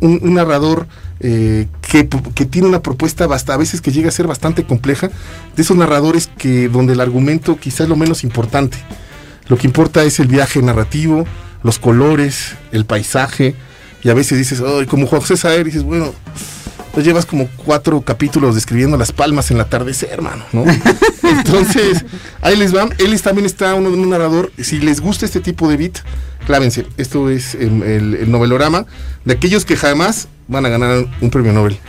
Un, narrador eh, que, que, tiene una propuesta basta, a veces que llega a ser bastante compleja, de esos narradores que donde el argumento quizás es lo menos importante. Lo que importa es el viaje narrativo, los colores, el paisaje, y a veces dices, ay, como Juan José Saer, dices, bueno, pues llevas como cuatro capítulos describiendo las palmas en el atardecer, hermano, ¿no? [laughs] Entonces, ahí les va. Él también está uno, un narrador. Si les gusta este tipo de beat, clávense. Esto es el, el novelorama de aquellos que jamás van a ganar un premio Nobel.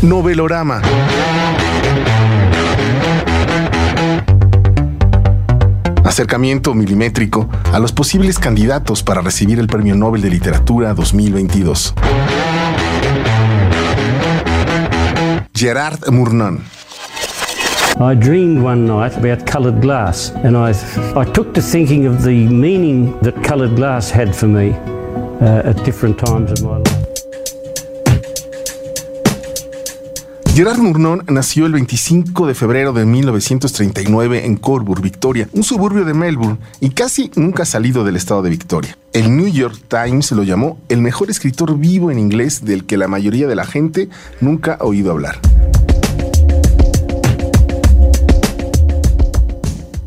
Novelorama. Acercamiento milimétrico a los posibles candidatos para recibir el Premio Nobel de Literatura 2022. Gerard Murnau. I dreamed one night about coloured glass, and I, I took to thinking of the meaning that coloured glass had for me uh, at different times of my life. Gerard Murnau nació el 25 de febrero de 1939 en Coburg, Victoria, un suburbio de Melbourne, y casi nunca ha salido del estado de Victoria. El New York Times lo llamó el mejor escritor vivo en inglés del que la mayoría de la gente nunca ha oído hablar.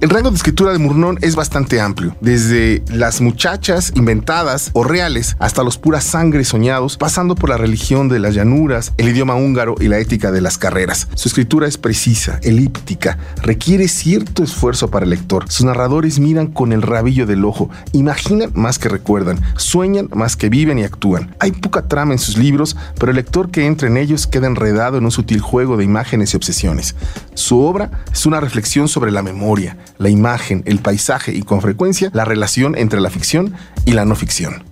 El rango de escritura de Murnón es bastante amplio, desde las muchachas inventadas o reales hasta los puras sangre soñados, pasando por la religión de las llanuras, el idioma húngaro y la ética de las carreras. Su escritura es precisa, elíptica, requiere cierto esfuerzo para el lector. Sus narradores miran con el rabillo del ojo, imaginan más que recuerdan, sueñan más que viven y actúan. Hay poca trama en sus libros, pero el lector que entra en ellos queda enredado en un sutil juego de imágenes y obsesiones. Su obra es una reflexión sobre la memoria, la imagen, el paisaje y con frecuencia la relación entre la ficción y la no ficción.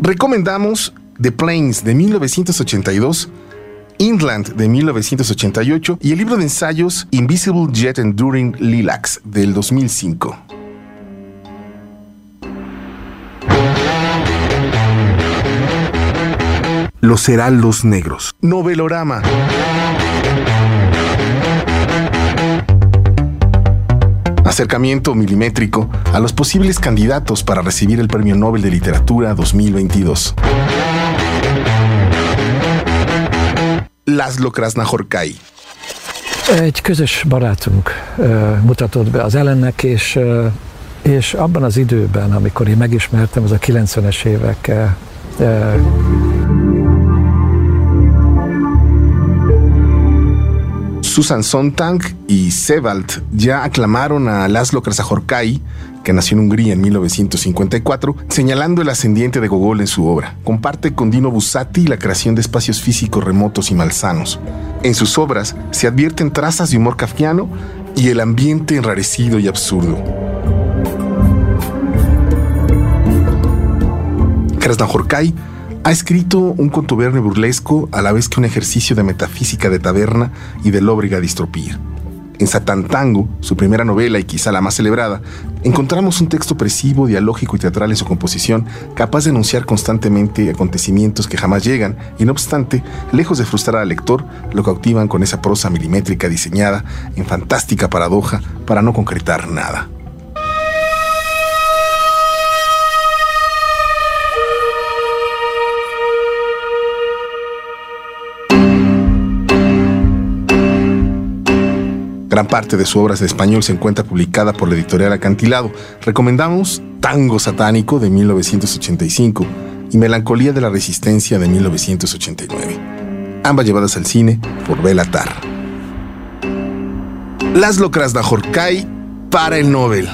Recomendamos The Plains de 1982, Inland de 1988 y el libro de ensayos Invisible Jet Enduring Lilacs del 2005. Los Heraldos Negros. Novelorama. Acercamiento milimétrico a los posibles candidatos para recibir el Premio Nobel de Literatura 2022. Laszlo Krasznahorkai. Egy közös barátunk mutatott be az ellennek, és, és abban az időben, amikor én megismertem, az a 90-es évek Susan Sontag y Sebald ya aclamaron a Laszlo Krasahorkai, que nació en Hungría en 1954, señalando el ascendiente de Gogol en su obra. Comparte con Dino Bussati la creación de espacios físicos remotos y malsanos. En sus obras se advierten trazas de humor kafkiano y el ambiente enrarecido y absurdo. Krasnahorkai ha escrito un contubernio burlesco a la vez que un ejercicio de metafísica de taberna y de lóbrega distropía. En Satantango, su primera novela y quizá la más celebrada, encontramos un texto presivo, dialógico y teatral en su composición, capaz de enunciar constantemente acontecimientos que jamás llegan y no obstante, lejos de frustrar al lector, lo cautivan con esa prosa milimétrica diseñada en fantástica paradoja para no concretar nada. Gran parte de su obra en español se encuentra publicada por la editorial Acantilado. Recomendamos Tango Satánico de 1985 y Melancolía de la Resistencia de 1989. Ambas llevadas al cine por Bela Tar. Laszlo Krasnahorkai para el Nobel.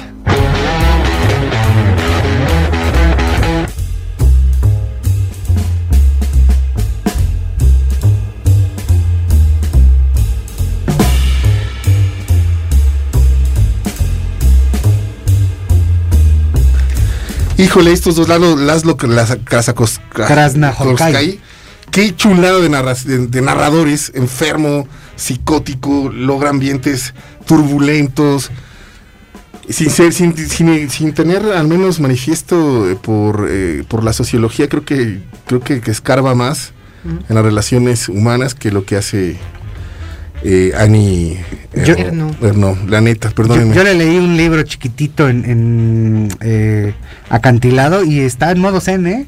Híjole, estos dos lados, Laszlo Krasnahorkai. Qué chulado de, de, narradores, enfermo, psicótico, logra ambientes turbulentos, sin ser, sin, sin, tener al menos manifiesto eh, por, eh, por la sociología, creo que, creo que, escarba más en las relaciones humanas que lo que hace eh, Ani eh, la neta, perdónenme. Yo, le leí un libro chiquitito en, eh, acantilado y está en modo zen, ¿eh?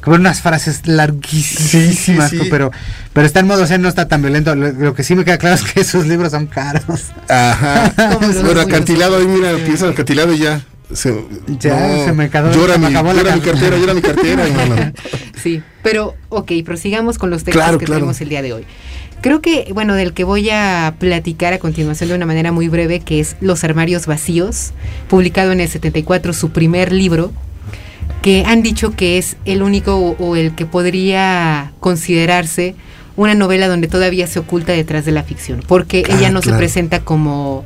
Con unas frases larguísimas, pero, pero está en modo zen, no está tan violento. Lo, que sí me queda claro es que [laughs] esos libros son caros. Ajá. [laughs] bueno, acantilado, ahí mira, piensa acantilado y ya. Se, ya se me, acabó, llora, mi, llora mi cartera, llora mi cartera, [laughs] hermano. Sí, pero ok, prosigamos con los textos que tenemos el día de hoy. Creo que, bueno, del que voy a platicar a continuación de una manera muy breve, que es Los Armarios Vacíos, publicado en el 74, su primer libro, que han dicho que es el único o, el que podría considerarse una novela donde todavía se oculta detrás de la ficción, porque ah, ella no se presenta como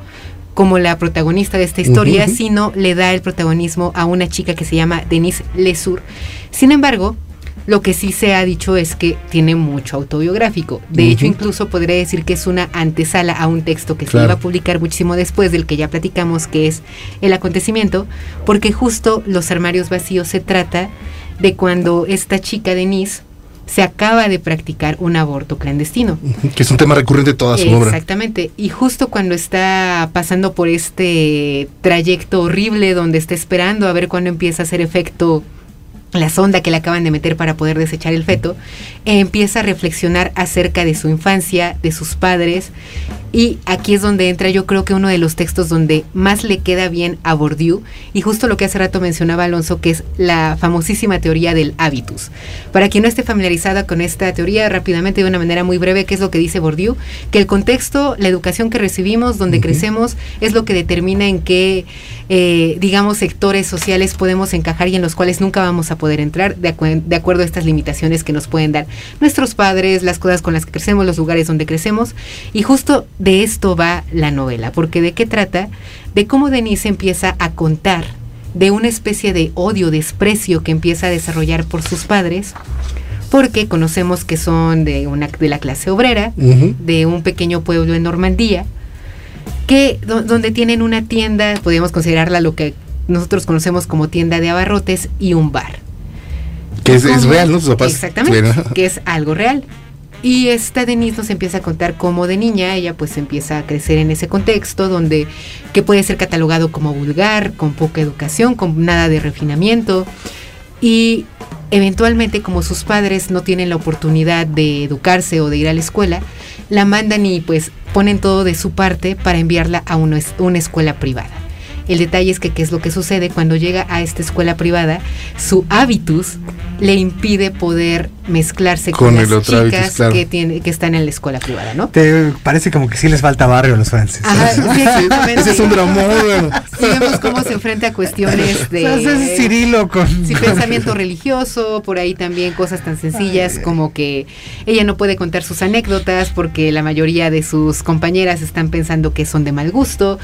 como la protagonista de esta historia, sino le da el protagonismo a una chica que se llama Denise Lesur. Sin embargo, Lo que sí se ha dicho es que tiene mucho autobiográfico. De hecho, incluso podría decir que es una antesala a un texto que se iba a publicar muchísimo después del que ya platicamos, que es El acontecimiento, porque justo Los armarios vacíos se trata de cuando esta chica Denise se acaba de practicar un aborto clandestino. Que es un tema recurrente de toda su obra. Exactamente. Y justo cuando está pasando por este trayecto horrible donde está esperando a ver cuándo empieza a hacer efecto la sonda que le acaban de meter para poder desechar el feto, empieza a reflexionar acerca de su infancia, de sus padres, y aquí es donde entra yo creo que uno de los textos donde más le queda bien a Bourdieu, y justo lo que hace rato mencionaba Alonso, que es la famosísima teoría del hábitus. Para quien no esté familiarizada con esta teoría, rápidamente, de una manera muy breve, ¿qué es lo que dice Bourdieu? Que el contexto, la educación que recibimos, donde crecemos, es lo que determina en qué, eh, digamos, sectores sociales podemos encajar y en los cuales nunca vamos a poder entrar de, de acuerdo a estas limitaciones que nos pueden dar nuestros padres, las cosas con las que crecemos, los lugares donde crecemos. Y justo de esto va la novela, porque de qué trata? De cómo Denise empieza a contar de una especie de odio, desprecio que empieza a desarrollar por sus padres, porque conocemos que son de, una, de la clase obrera, de un pequeño pueblo en Normandía, que donde tienen una tienda, podríamos considerarla lo que nosotros conocemos como tienda de abarrotes y un bar. Que es, real, ¿no? Exactamente, que es algo real. Y esta Denise nos empieza a contar cómo de niña ella pues empieza a crecer en ese contexto donde que puede ser catalogado como vulgar, con poca educación, con nada de refinamiento y eventualmente como sus padres no tienen la oportunidad de educarse o de ir a la escuela, la mandan y pues ponen todo de su parte para enviarla a una, una escuela privada. El detalle es que qué es lo que sucede cuando llega a esta escuela privada, su hábitus le impide poder mezclarse con, las chicas que, tiene, que están en la escuela privada, ¿no? Te parece como que sí les falta barrio a los franceses. [laughs] Ese es un drama. Sí, vemos cómo se enfrenta a cuestiones [laughs] de... Cirilo con... Sí, [laughs] pensamiento religioso, por ahí también cosas tan sencillas como que ella no puede contar sus anécdotas porque la mayoría de sus compañeras están pensando que son de mal gusto.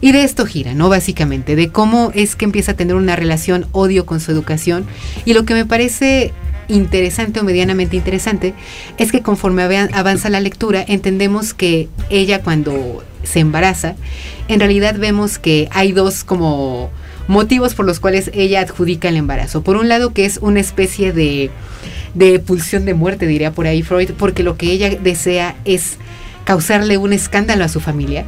Y de esto gira, ¿no? Básicamente, de cómo es que empieza a tener una relación odio con su educación. Y lo que me parece interesante o medianamente interesante es que conforme avanza la lectura entendemos que ella cuando se embaraza, en realidad vemos que hay dos como motivos por los cuales ella adjudica el embarazo. Por un lado que es una especie de, de pulsión de muerte, diría por ahí Freud, porque lo que ella desea es causarle un escándalo a su familia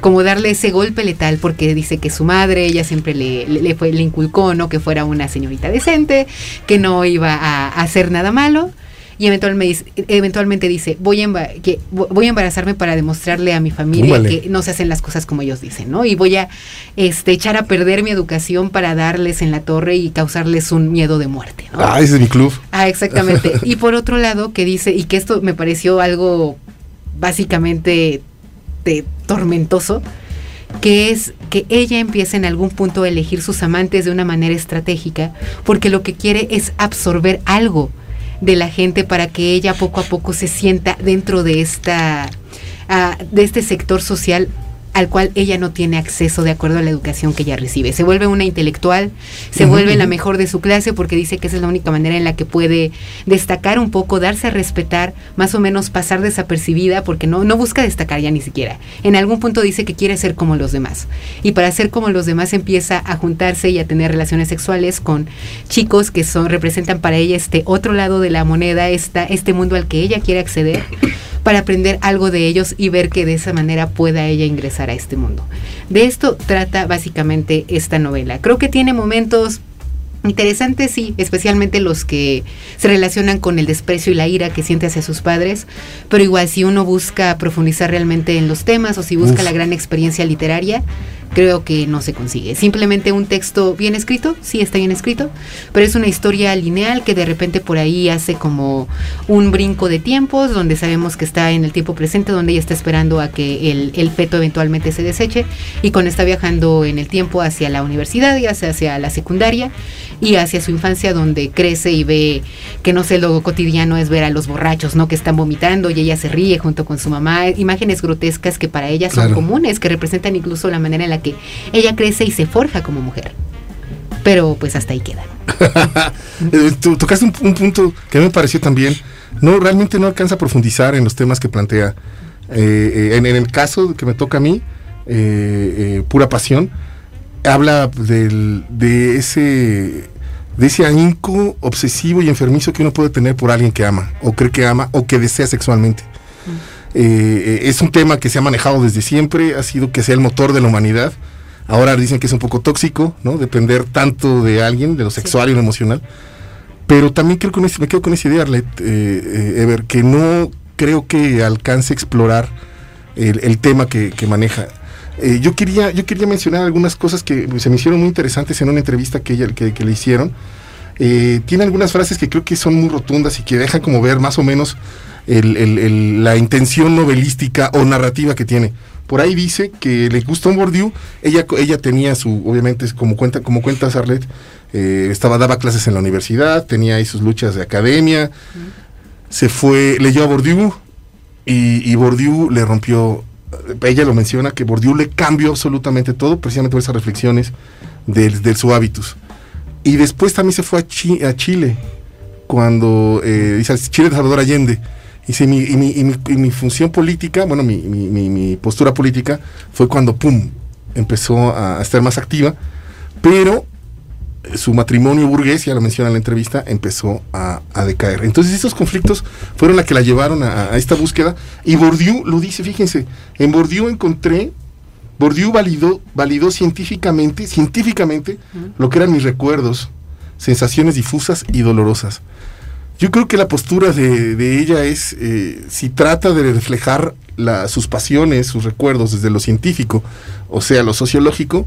como darle ese golpe letal porque dice que su madre, ella siempre le, le, fue, le inculcó, ¿no? Que fuera una señorita decente, que no iba a, hacer nada malo. Y eventualmente, eventualmente dice, voy a, que voy a embarazarme para demostrarle a mi familia que no se hacen las cosas como ellos dicen, ¿no? Y voy a este, echar a perder mi educación para darles en la torre y causarles un miedo de muerte, ¿no? Ah, ese es mi club. Ah, exactamente. [laughs] y por otro lado, que dice, y que esto me pareció algo básicamente tormentoso, que es que ella empiece en algún punto a elegir sus amantes de una manera estratégica, porque lo que quiere es absorber algo de la gente para que ella poco a poco se sienta dentro de esta ah, de este sector social al cual ella no tiene acceso de acuerdo a la educación que ella recibe. Se vuelve una intelectual, se vuelve la mejor de su clase porque dice que esa es la única manera en la que puede destacar un poco, darse a respetar, más o menos pasar desapercibida porque no, no busca destacar ya ni siquiera. En algún punto dice que quiere ser como los demás. Y para ser como los demás empieza a juntarse y a tener relaciones sexuales con chicos que son, representan para ella este otro lado de la moneda, esta, este mundo al que ella quiere acceder para aprender algo de ellos y ver que de esa manera pueda ella ingresar a este mundo. De esto trata básicamente esta novela. Creo que tiene momentos Interesantes, sí, especialmente los que se relacionan con el desprecio y la ira que siente hacia sus padres, pero igual si uno busca profundizar realmente en los temas o si busca la gran experiencia literaria, creo que no se consigue. Simplemente un texto bien escrito, sí está bien escrito, pero es una historia lineal que de repente por ahí hace como un brinco de tiempos, donde sabemos que está en el tiempo presente, donde ella está esperando a que el, el feto eventualmente se deseche, y cuando está viajando en el tiempo hacia la universidad y hacia, hacia la secundaria, y hacia su infancia donde crece y ve que no sé, lo cotidiano es ver a los borrachos, ¿no? Que están vomitando y ella se ríe junto con su mamá, imágenes grotescas que para ella son comunes, que representan incluso la manera en la que ella crece y se forja como mujer. Pero pues hasta ahí queda. [laughs] Eh, tocaste un, punto que me pareció también, no, realmente no alcanza a profundizar en los temas que plantea. Eh, en, el caso que me toca a mí, Pura Pasión, habla del, de ese de ese ahínco obsesivo y enfermizo que uno puede tener por alguien que ama, o cree que ama, o que desea sexualmente. Eh, es un tema que se ha manejado desde siempre, ha sido que sea el motor de la humanidad. Ahora dicen que es un poco tóxico, ¿no? Depender tanto de alguien, de lo sexual y lo emocional. Pero también creo con me quedo con esa idea, Arlet, eh, eh, Ever, que no creo que alcance a explorar el, tema que, maneja. Yo, quería, yo quería mencionar algunas cosas que se me hicieron muy interesantes en una entrevista que, ella, que, le hicieron. tiene algunas frases que creo que son muy rotundas y que dejan como ver más o menos la intención novelística o narrativa que tiene. Por ahí dice que le gustó Bourdieu, ella, ella tenía su, obviamente, como cuenta, como cuenta Sarlet, eh, estaba, daba clases en la universidad, tenía ahí sus luchas de academia, se fue, leyó a Bourdieu y, y Bourdieu le rompió, ella lo menciona, que Bourdieu le cambió absolutamente todo, precisamente por esas reflexiones de, su hábitus. Y después también se fue a, a Chile, cuando eh, dice Chile de Salvador Allende y, mi, y, mi, función política, bueno, mi, postura política fue cuando, ¡pum!, empezó a, estar más activa, pero su matrimonio burgués, ya lo menciona en la entrevista, empezó a, decaer. Entonces esos conflictos fueron la que la llevaron a, esta búsqueda. Y Bourdieu lo dice, fíjense, en Bourdieu encontré, Bourdieu validó, validó científicamente, científicamente, lo que eran mis recuerdos, sensaciones difusas y dolorosas. Yo creo que la postura de, ella es, eh, si trata de reflejar sus pasiones, sus recuerdos desde lo científico, o sea, lo sociológico,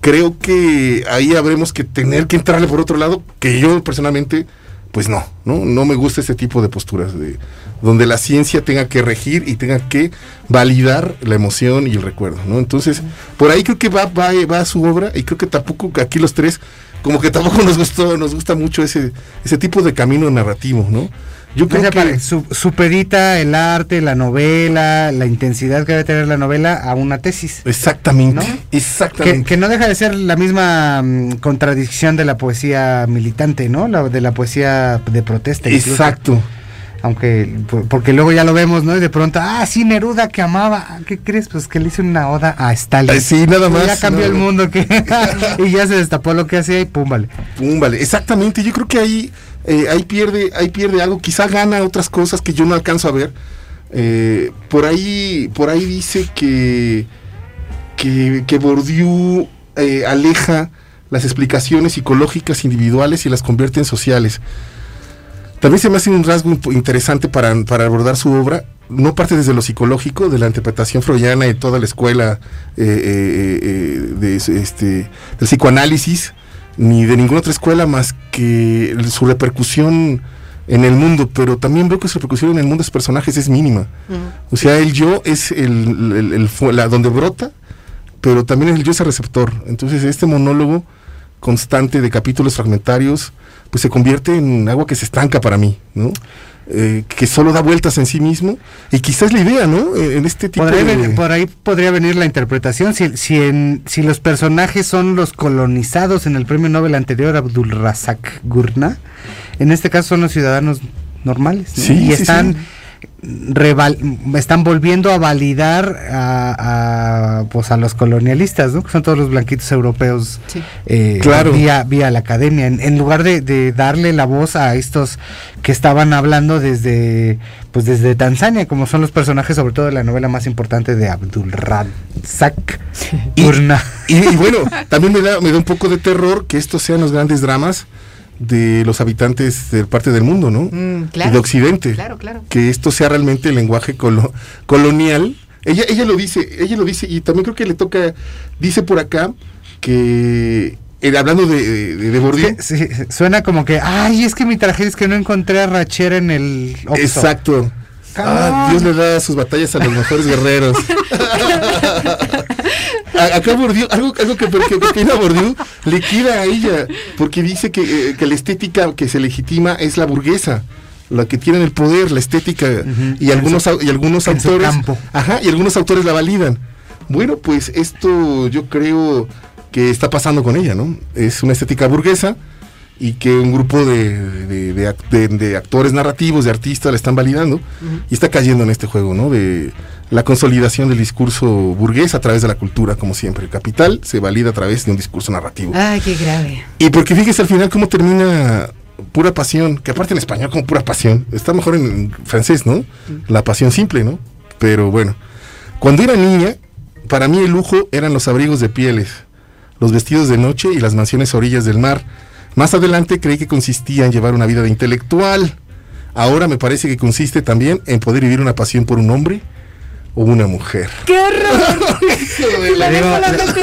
creo que ahí habremos que tener que entrarle por otro lado, que yo personalmente, pues no, no, no me gusta ese tipo de posturas, de, donde la ciencia tenga que regir y tenga que validar la emoción y el recuerdo, ¿no? Entonces, por ahí creo que va, va, va su obra y creo que tampoco aquí los tres como que tampoco nos gustó, nos gusta mucho ese, ese tipo de camino narrativo, ¿no? Yo creo que supedita el arte, la novela, la intensidad que debe tener la novela a una tesis. Exactamente. Exactamente. Que, no deja de ser la misma mm, contradicción de la poesía militante, ¿no? La, de la poesía de protesta. Exacto aunque porque luego ya lo vemos, ¿no? Y de pronto, ah, sí, Neruda que amaba, ¿qué crees? Pues que le hizo una oda a Stalin. sí, nada más. ya cambió el mundo que [laughs] [laughs] y ya se destapó lo que hacía y pum, vale. Pum, vale. Exactamente, yo creo que ahí eh, ahí pierde ahí pierde algo, quizá gana otras cosas que yo no alcanzo a ver. Eh, por ahí por ahí dice que que, Bourdieu eh, aleja las explicaciones psicológicas individuales y las convierte en sociales. También se me hace un rasgo interesante para, abordar su obra. No parte desde lo psicológico, de la interpretación freudiana y toda la escuela de, este, del psicoanálisis, ni de ninguna otra escuela más que su repercusión en el mundo, pero también veo que su repercusión en el mundo de sus personajes es mínima. O sea, el yo es el, la, donde brota, pero también el yo es el receptor. Entonces, este monólogo constante de capítulos fragmentarios, pues se convierte en agua que se estanca para mí, ¿no? Eh, que solo da vueltas en sí mismo y quizás la idea, ¿no? Eh, en este tipo de... por ahí podría venir la interpretación si si, en, si los personajes son los colonizados en el premio Nobel anterior Abdul Razak Gurna, en este caso son los ciudadanos normales sí, y están están volviendo a validar a, pues a los colonialistas, ¿no? que son todos los blanquitos europeos eh, vía, vía la academia, en, lugar de, darle la voz a estos que estaban hablando desde pues desde Tanzania, como son los personajes sobre todo de la novela más importante de Abdul Razak y, y, [laughs] bueno, también me da, me da un poco de terror que estos sean los grandes dramas de los habitantes de parte del mundo, ¿no? Mm, de Occidente. Claro, claro. Que esto sea realmente el lenguaje colonial. Ella, ella lo dice, ella lo dice, y también creo que le toca, dice por acá que eh, hablando de, de, Bourdieu. suena como que, ay, es que mi tragedia es que no encontré a Rachera en el Exacto. Ah, Dios le da sus batallas a los mejores guerreros. acá Bourdieu, algo, algo que, que, que opina Bourdieu, liquida a ella, porque dice que, eh, que, la estética que se legitima es la burguesa la que tienen el poder, la estética, y, algunos, y algunos autores, ajá, y algunos autores la validan. Bueno, pues esto yo creo que está pasando con ella, ¿no? Es una estética burguesa y que un grupo de, de, actores narrativos, de artistas la están validando y está cayendo en este juego, ¿no? De la consolidación del discurso burgués a través de la cultura, como siempre. El capital se valida a través de un discurso narrativo. Ay, qué grave. Y porque fíjese al final cómo termina pura pasión, que aparte en español como pura pasión, está mejor en francés, ¿no? La pasión simple, ¿no? Pero bueno, cuando era niña, para mí el lujo eran los abrigos de pieles, los vestidos de noche y las mansiones a orillas del mar más adelante creí que consistía en llevar una vida de intelectual. Ahora me parece que consiste también en poder vivir una pasión por un hombre o una mujer. ¡Qué horror! [laughs] [laughs] la dejo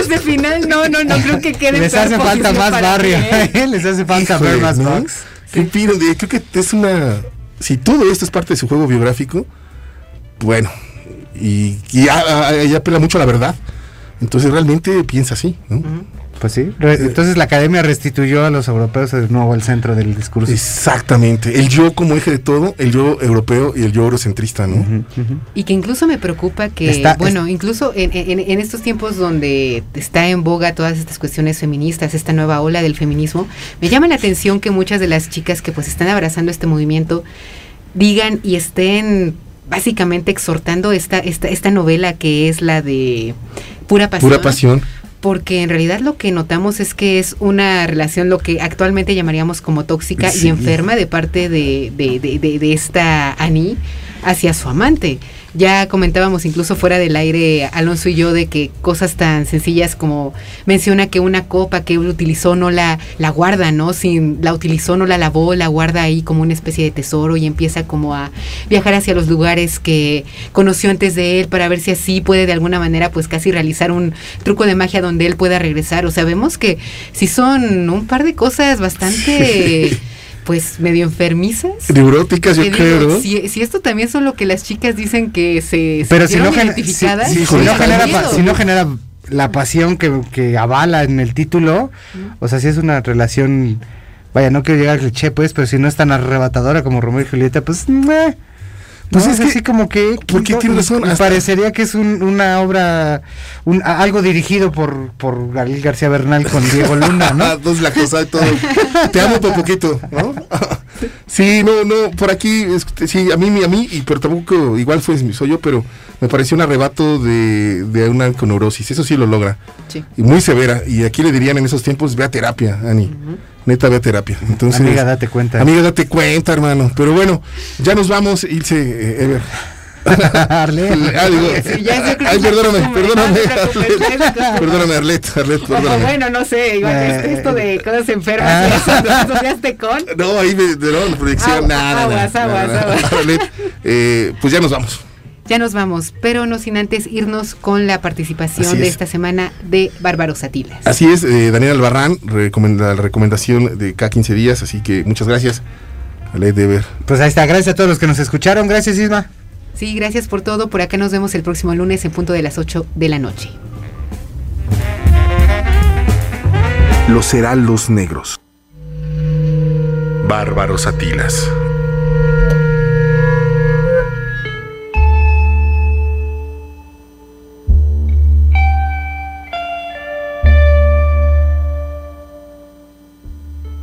la final. No, no, no creo que quede [laughs] Les hace falta más barrio. ¿eh? Les hace falta ver más box. ¿Qué pido? Creo que es una. Si todo esto es parte de su juego biográfico, bueno, y, ya, apela mucho a la verdad. Entonces realmente piensa así, ¿no? Pues sí. entonces la academia restituyó a los europeos de nuevo el centro del discurso. Exactamente. El yo como eje de todo, el yo europeo y el yo eurocentrista, ¿no? Y que incluso me preocupa que, bueno, incluso en, estos tiempos donde está en boga todas estas cuestiones feministas, esta nueva ola del feminismo, me llama la atención que muchas de las chicas que pues están abrazando este movimiento digan y estén básicamente exhortando esta, esta, esta novela que es la de Pura Pasión. Pura Pasión porque en realidad lo que notamos es que es una relación lo que actualmente llamaríamos como tóxica y enferma de parte de, de, de, de esta Annie hacia su amante. Ya comentábamos incluso fuera del aire, Alonso y yo, de que cosas tan sencillas como menciona que una copa que él utilizó no la, la guarda, ¿no? Si la utilizó, no la lavó, la guarda ahí como una especie de tesoro y empieza como a viajar hacia los lugares que conoció antes de él para ver si así puede de alguna manera pues casi realizar un truco de magia donde él pueda regresar. O sea, vemos que si son un par de cosas bastante... [laughs] pues medio enfermizas. Neuróticas, yo creo. Si, esto también son lo que las chicas dicen que se Pero si no, identificadas, si, no genera, si no genera la pasión que, que avala en el título, o sea, si es una relación, vaya, no quiero llegar al cliché, pues, pero si no es tan arrebatadora como Romeo y Julieta, pues, pues es, así como que. Porque tiene razón. Parecería que es una obra, un, algo dirigido por, por Gabriel García Bernal con [laughs] Diego Luna, ¿no? Entonces la cosa de todo. Te amo por poquito, ¿no? [laughs] sí, no, no, por aquí, sí, a mí, a mí, y pero tampoco, igual fue, soy yo, pero me pareció un arrebato de, de una onconeurosis. Eso sí lo logra. Sí. Y muy severa. Y aquí le dirían en esos tiempos, ve a terapia, Ani neta ve terapia. Entonces, amiga, date cuenta. Amiga, date cuenta, hermano. Pero bueno, ya nos vamos, Ilse, eh, Ever. Arlet. [laughs] Ah, digo, ay, perdóname, perdóname, Arlet. [laughs] Perdóname, Arlet, Arlet, perdóname. bueno, no sé, igual eh, esto de cosas enfermas, ah. ¿lo asociaste con? No, ahí me, de no, proyección, nada. Aguas, aguas, aguas. Arlet, eh, pues ya nos vamos. Ya nos vamos, pero no sin antes irnos con la participación de esta semana de Bárbaro Satilas. Así es, eh, Daniel Albarrán, la recomendación de cada 15 días, así que muchas gracias. Ale Deber. Pues ahí está, gracias a todos los que nos escucharon, gracias Isma. Sí, gracias por todo, por acá nos vemos el próximo lunes en punto de las 8 de la noche. Los heraldos negros. Bárbaro Satilas.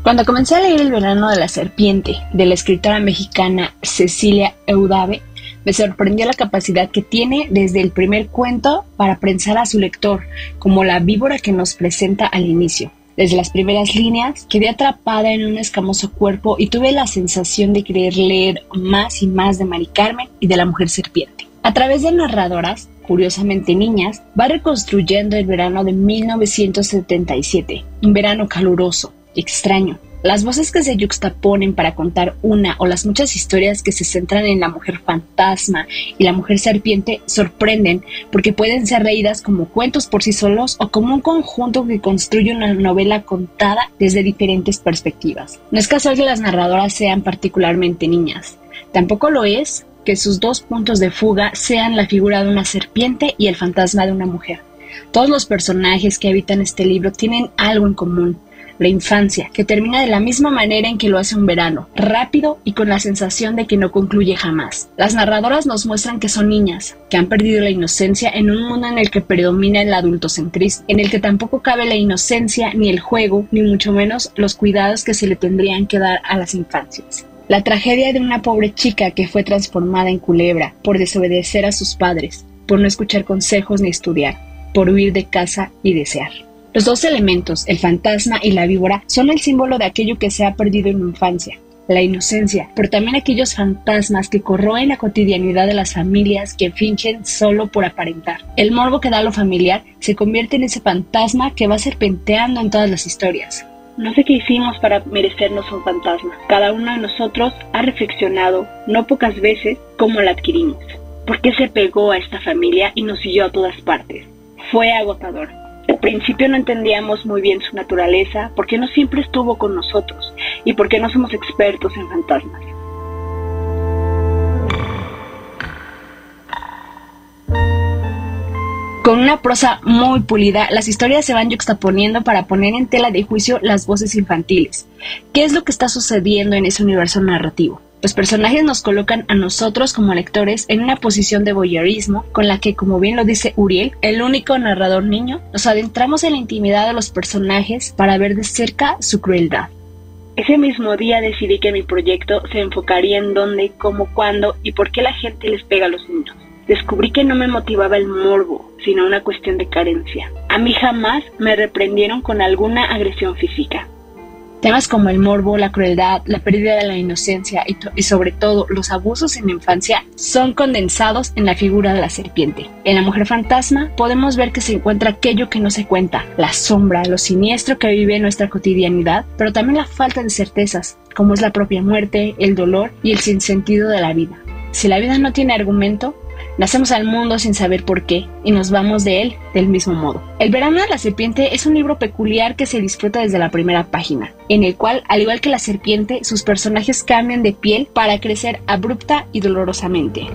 Cuando comencé a leer El verano de la serpiente de la escritora mexicana Cecilia Eudave, me sorprendió la capacidad que tiene desde el primer cuento para prensar a su lector, como la víbora que nos presenta al inicio. Desde las primeras líneas quedé atrapada en un escamoso cuerpo y tuve la sensación de querer leer más y más de Mari Carmen y de la mujer serpiente. A través de narradoras, curiosamente niñas, va reconstruyendo el verano de 1977, un verano caluroso, extraño. Las voces que se yuxtaponen para contar una o las muchas historias que se centran en la mujer fantasma y la mujer serpiente sorprenden porque pueden ser leídas como cuentos por sí solos o como un conjunto que construye una novela contada desde diferentes perspectivas. No es casual que las narradoras sean particularmente niñas. Tampoco lo es que sus dos puntos de fuga sean la figura de una serpiente y el fantasma de una mujer. Todos los personajes que habitan este libro tienen algo en común, la infancia, que termina de la misma manera en que lo hace un verano, rápido y con la sensación de que no concluye jamás. Las narradoras nos muestran que son niñas, que han perdido la inocencia en un mundo en el que predomina el adultocentrismo, en el que tampoco cabe la inocencia ni el juego, ni mucho menos los cuidados que se le tendrían que dar a las infancias. La tragedia de una pobre chica que fue transformada en culebra por desobedecer a sus padres, por no escuchar consejos ni estudiar, por huir de casa y desear. Los dos elementos, el fantasma y la víbora, son el símbolo de aquello que se ha perdido en la infancia, la inocencia, pero también aquellos fantasmas que corroen la cotidianidad de las familias que fingen solo por aparentar. El morbo que da lo familiar se convierte en ese fantasma que va serpenteando en todas las historias. No sé qué hicimos para merecernos un fantasma. Cada uno de nosotros ha reflexionado, no pocas veces, cómo la adquirimos. ¿Por qué se pegó a esta familia y nos siguió a todas partes? Fue agotador. Al principio no entendíamos muy bien su naturaleza, porque no siempre estuvo con nosotros y porque no somos expertos en fantasmas. Con una prosa muy pulida, las historias se van juxtaponiendo para poner en tela de juicio las voces infantiles. ¿Qué es lo que está sucediendo en ese universo narrativo? Los personajes nos colocan a nosotros como lectores en una posición de voyeurismo con la que, como bien lo dice Uriel, el único narrador niño, nos adentramos en la intimidad de los personajes para ver de cerca su crueldad. Ese mismo día decidí que mi proyecto se enfocaría en dónde, cómo, cuándo y por qué la gente les pega a los niños. Descubrí que no me motivaba el morbo, sino una cuestión de carencia. A mí jamás me reprendieron con alguna agresión física. Temas como el morbo, la crueldad, la pérdida de la inocencia y, sobre todo los abusos en la infancia son condensados en la figura de la serpiente. En la mujer fantasma podemos ver que se encuentra aquello que no se cuenta, la sombra, lo siniestro que vive nuestra cotidianidad, pero también la falta de certezas, como es la propia muerte, el dolor y el sinsentido de la vida. Si la vida no tiene argumento, Nacemos al mundo sin saber por qué y nos vamos de él del mismo modo. El verano de la serpiente es un libro peculiar que se disfruta desde la primera página, en el cual, al igual que la serpiente, sus personajes cambian de piel para crecer abrupta y dolorosamente.